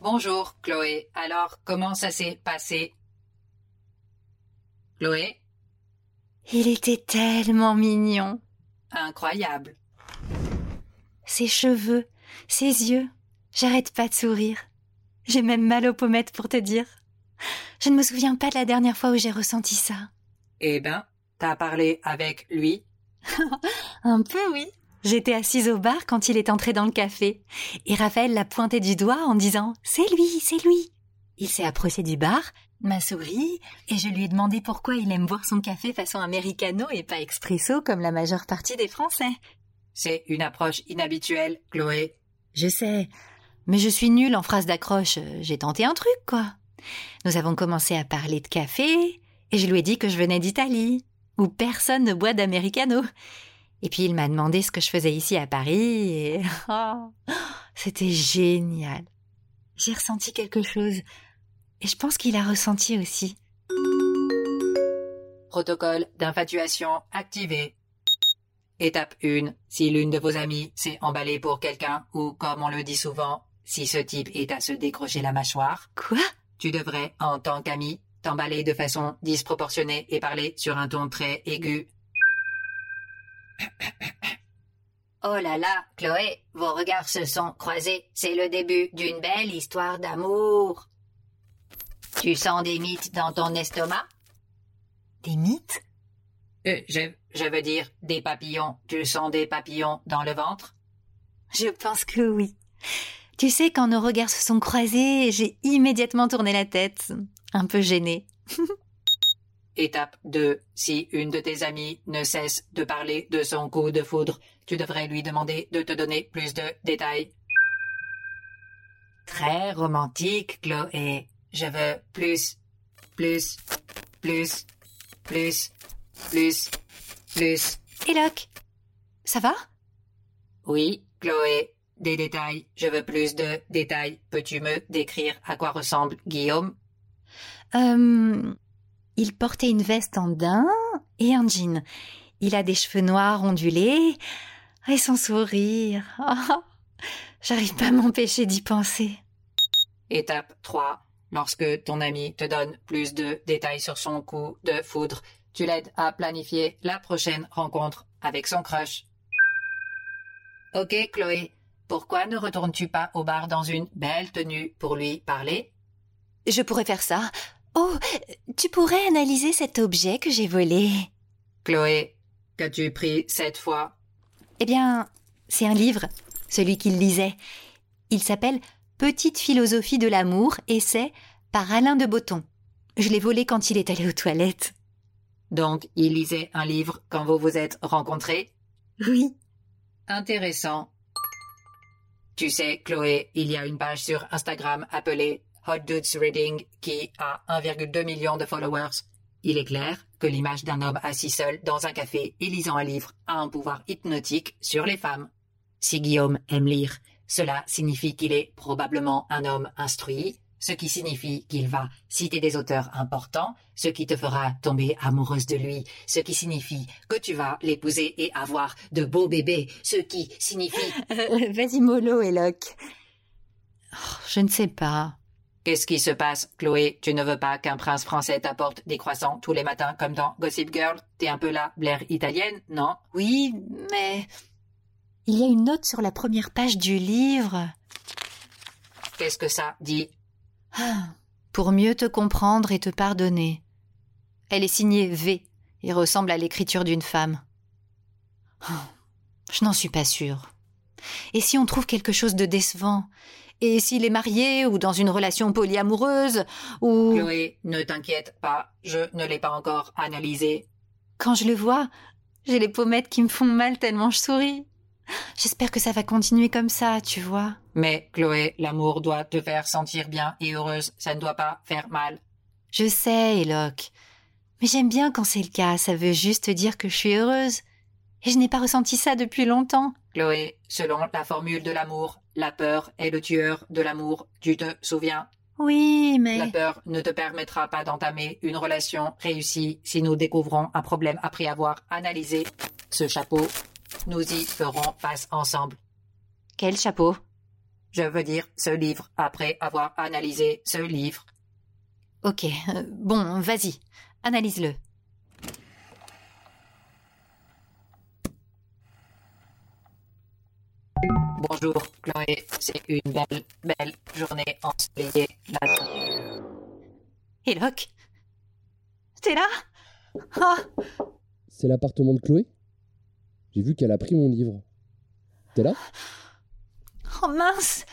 Bonjour, Chloé. Alors, comment ça s'est passé? Chloé? Il était tellement mignon. Incroyable. Ses cheveux, ses yeux. J'arrête pas de sourire. J'ai même mal aux pommettes pour te dire. Je ne me souviens pas de la dernière fois où j'ai ressenti ça. Eh ben, t'as parlé avec lui? Un peu, oui. J'étais assise au bar quand il est entré dans le café, et Raphaël l'a pointé du doigt en disant C'est lui, c'est lui. Il s'est approché du bar, m'a souri, et je lui ai demandé pourquoi il aime boire son café façon americano et pas expresso comme la majeure partie des Français. C'est une approche inhabituelle, Chloé. Je sais, mais je suis nulle en phrases d'accroche. J'ai tenté un truc, quoi. Nous avons commencé à parler de café, et je lui ai dit que je venais d'Italie, où personne ne boit d'americano. Et puis il m'a demandé ce que je faisais ici à Paris, et oh, c'était génial. J'ai ressenti quelque chose, et je pense qu'il a ressenti aussi. Protocole d'infatuation activé. Étape 1. Si l'une de vos amies s'est emballée pour quelqu'un, ou comme on le dit souvent, si ce type est à se décrocher la mâchoire, Quoi? tu devrais, en tant qu'ami, t'emballer de façon disproportionnée et parler sur un ton très aigu. Oh là là, Chloé, vos regards se sont croisés. C'est le début d'une belle histoire d'amour. Tu sens des mythes dans ton estomac? Des mythes? Euh, je, je veux dire, des papillons. Tu sens des papillons dans le ventre? Je pense que oui. Tu sais, quand nos regards se sont croisés, j'ai immédiatement tourné la tête, un peu gênée. Étape 2. Si une de tes amies ne cesse de parler de son coup de foudre, tu devrais lui demander de te donner plus de détails. Très romantique, Chloé. Je veux plus, plus, plus, plus, plus, plus. Eloque, ça va? Oui, Chloé. Des détails. Je veux plus de détails. Peux-tu me décrire à quoi ressemble Guillaume? Euh, il portait une veste en daim et un jean. Il a des cheveux noirs ondulés et son sourire. Oh, J'arrive pas à m'empêcher d'y penser. Étape 3. Lorsque ton ami te donne plus de détails sur son coup de foudre, tu l'aides à planifier la prochaine rencontre avec son crush. Ok, Chloé. Pourquoi ne retournes-tu pas au bar dans une belle tenue pour lui parler? Je pourrais faire ça. Oh, tu pourrais analyser cet objet que j'ai volé. Chloé, qu'as-tu pris cette fois? Eh bien, c'est un livre, celui qu'il lisait. Il s'appelle Petite philosophie de l'amour et c'est par Alain de Botton. Je l'ai volé quand il est allé aux toilettes. Donc, il lisait un livre quand vous vous êtes rencontrés? Oui. Intéressant. Tu sais, Chloé, il y a une page sur Instagram appelée Hot Dudes Reading qui a 1,2 million de followers. Il est clair que l'image d'un homme assis seul dans un café et lisant un livre a un pouvoir hypnotique sur les femmes. Si Guillaume aime lire, cela signifie qu'il est probablement un homme instruit, ce qui signifie qu'il va citer des auteurs importants, ce qui te fera tomber amoureuse de lui, ce qui signifie que tu vas l'épouser et avoir de beaux bébés, ce qui signifie... Vas-y mollo, Eloque. Oh, je ne sais pas. Qu'est-ce qui se passe, Chloé? Tu ne veux pas qu'un prince français t'apporte des croissants tous les matins comme dans Gossip Girl? T'es un peu la Blair italienne, non? Oui, mais... Il y a une note sur la première page du livre. Qu'est-ce que ça dit? Ah, Pour mieux te comprendre et te pardonner. Elle est signée V et ressemble à l'écriture d'une femme. Oh, Je n'en suis pas sûre. Et si on trouve quelque chose de décevant? Et s'il est marié ou dans une relation polyamoureuse Ou Chloé, ne t'inquiète pas, je ne l'ai pas encore analysé. quand je le vois, j'ai les pommettes qui me font mal tellement je souris. J'espère que ça va continuer comme ça, tu vois. Mais Chloé, l'amour doit te faire sentir bien et heureuse, ça ne doit pas faire mal. Je sais, Eloque. Mais j'aime bien quand c'est le cas, ça veut juste dire que je suis heureuse. Et je n'ai pas ressenti ça depuis longtemps. Chloé, selon la formule de l'amour, la peur est le tueur de l'amour, tu te souviens? Oui, mais... La peur ne te permettra pas d'entamer une relation réussie si nous découvrons un problème après avoir analysé ce chapeau. Nous y ferons face ensemble. Quel chapeau? Je veux dire ce livre après avoir analysé ce livre. Ok, euh, bon, vas-y, analyse-le. Bonjour, Chloé. C'est une belle, belle journée ensoleillée là. Et Locke T'es là? Oh C'est l'appartement de Chloé? J'ai vu qu'elle a pris mon livre. T'es là? Oh mince